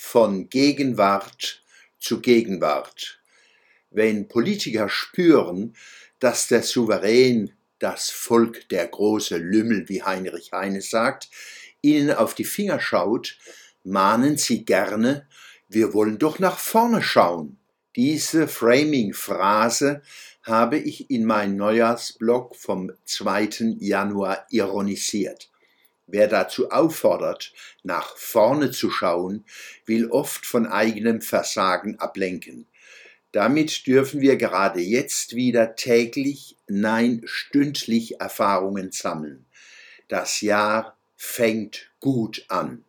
von Gegenwart zu Gegenwart. Wenn Politiker spüren, dass der Souverän, das Volk, der große Lümmel, wie Heinrich Heine sagt, ihnen auf die Finger schaut, mahnen sie gerne, wir wollen doch nach vorne schauen. Diese Framing-Phrase habe ich in meinem Neujahrsblog vom 2. Januar ironisiert. Wer dazu auffordert, nach vorne zu schauen, will oft von eigenem Versagen ablenken. Damit dürfen wir gerade jetzt wieder täglich, nein stündlich Erfahrungen sammeln. Das Jahr fängt gut an.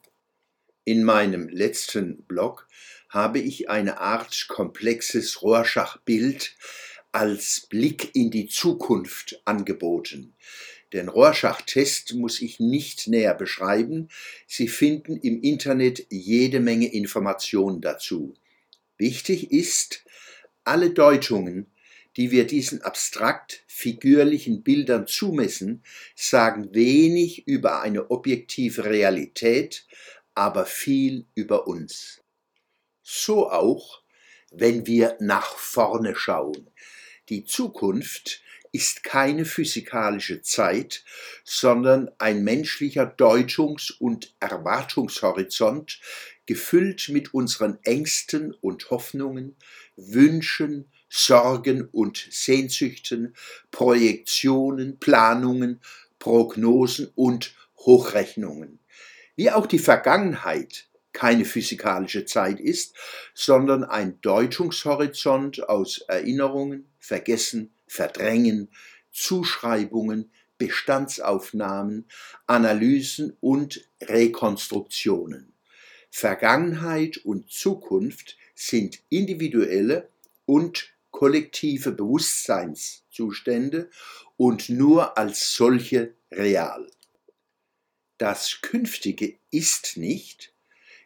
In meinem letzten Blog habe ich eine Art komplexes Rorschach-Bild als Blick in die Zukunft angeboten. Den Rorschach-Test muss ich nicht näher beschreiben. Sie finden im Internet jede Menge Informationen dazu. Wichtig ist, alle Deutungen, die wir diesen abstrakt figürlichen Bildern zumessen, sagen wenig über eine objektive Realität, aber viel über uns. So auch, wenn wir nach vorne schauen. Die Zukunft ist keine physikalische Zeit, sondern ein menschlicher Deutungs- und Erwartungshorizont, gefüllt mit unseren Ängsten und Hoffnungen, Wünschen, Sorgen und Sehnsüchten, Projektionen, Planungen, Prognosen und Hochrechnungen. Wie auch die Vergangenheit keine physikalische Zeit ist, sondern ein Deutungshorizont aus Erinnerungen, Vergessen, Verdrängen, Zuschreibungen, Bestandsaufnahmen, Analysen und Rekonstruktionen. Vergangenheit und Zukunft sind individuelle und kollektive Bewusstseinszustände und nur als solche real. Das Künftige ist nicht,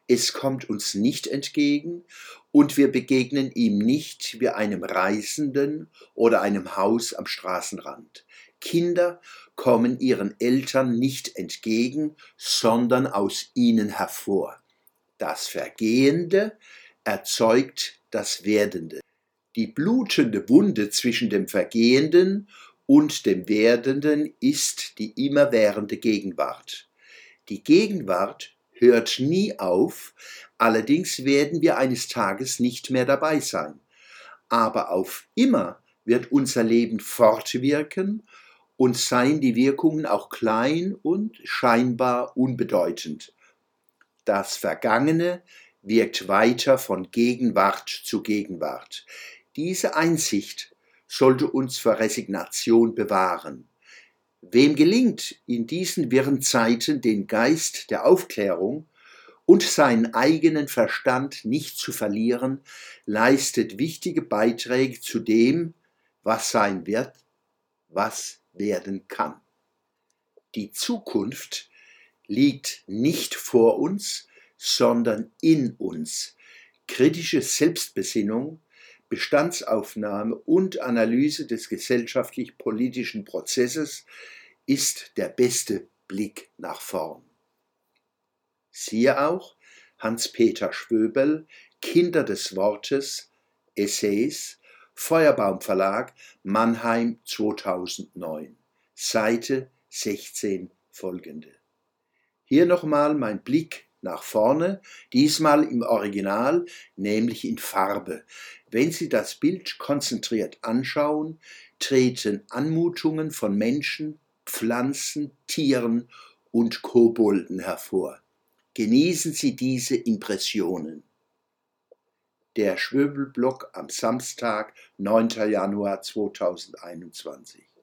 es kommt uns nicht entgegen und wir begegnen ihm nicht wie einem Reisenden oder einem Haus am Straßenrand. Kinder kommen ihren Eltern nicht entgegen, sondern aus ihnen hervor. Das Vergehende erzeugt das Werdende. Die blutende Wunde zwischen dem Vergehenden und dem Werdenden ist die immerwährende Gegenwart. Die Gegenwart hört nie auf, allerdings werden wir eines Tages nicht mehr dabei sein. Aber auf immer wird unser Leben fortwirken und seien die Wirkungen auch klein und scheinbar unbedeutend. Das Vergangene wirkt weiter von Gegenwart zu Gegenwart. Diese Einsicht sollte uns vor Resignation bewahren. Wem gelingt in diesen wirren Zeiten den Geist der Aufklärung und seinen eigenen Verstand nicht zu verlieren, leistet wichtige Beiträge zu dem, was sein wird, was werden kann. Die Zukunft liegt nicht vor uns, sondern in uns. Kritische Selbstbesinnung Bestandsaufnahme und Analyse des gesellschaftlich-politischen Prozesses ist der beste Blick nach vorn. Siehe auch Hans-Peter Schwöbel, Kinder des Wortes, Essays, Feuerbaum Verlag, Mannheim 2009, Seite 16 folgende. Hier nochmal mein Blick nach vorne, diesmal im Original, nämlich in Farbe. Wenn Sie das Bild konzentriert anschauen, treten Anmutungen von Menschen, Pflanzen, Tieren und Kobolden hervor. Genießen Sie diese Impressionen. Der Schwöbelblock am Samstag, 9. Januar 2021.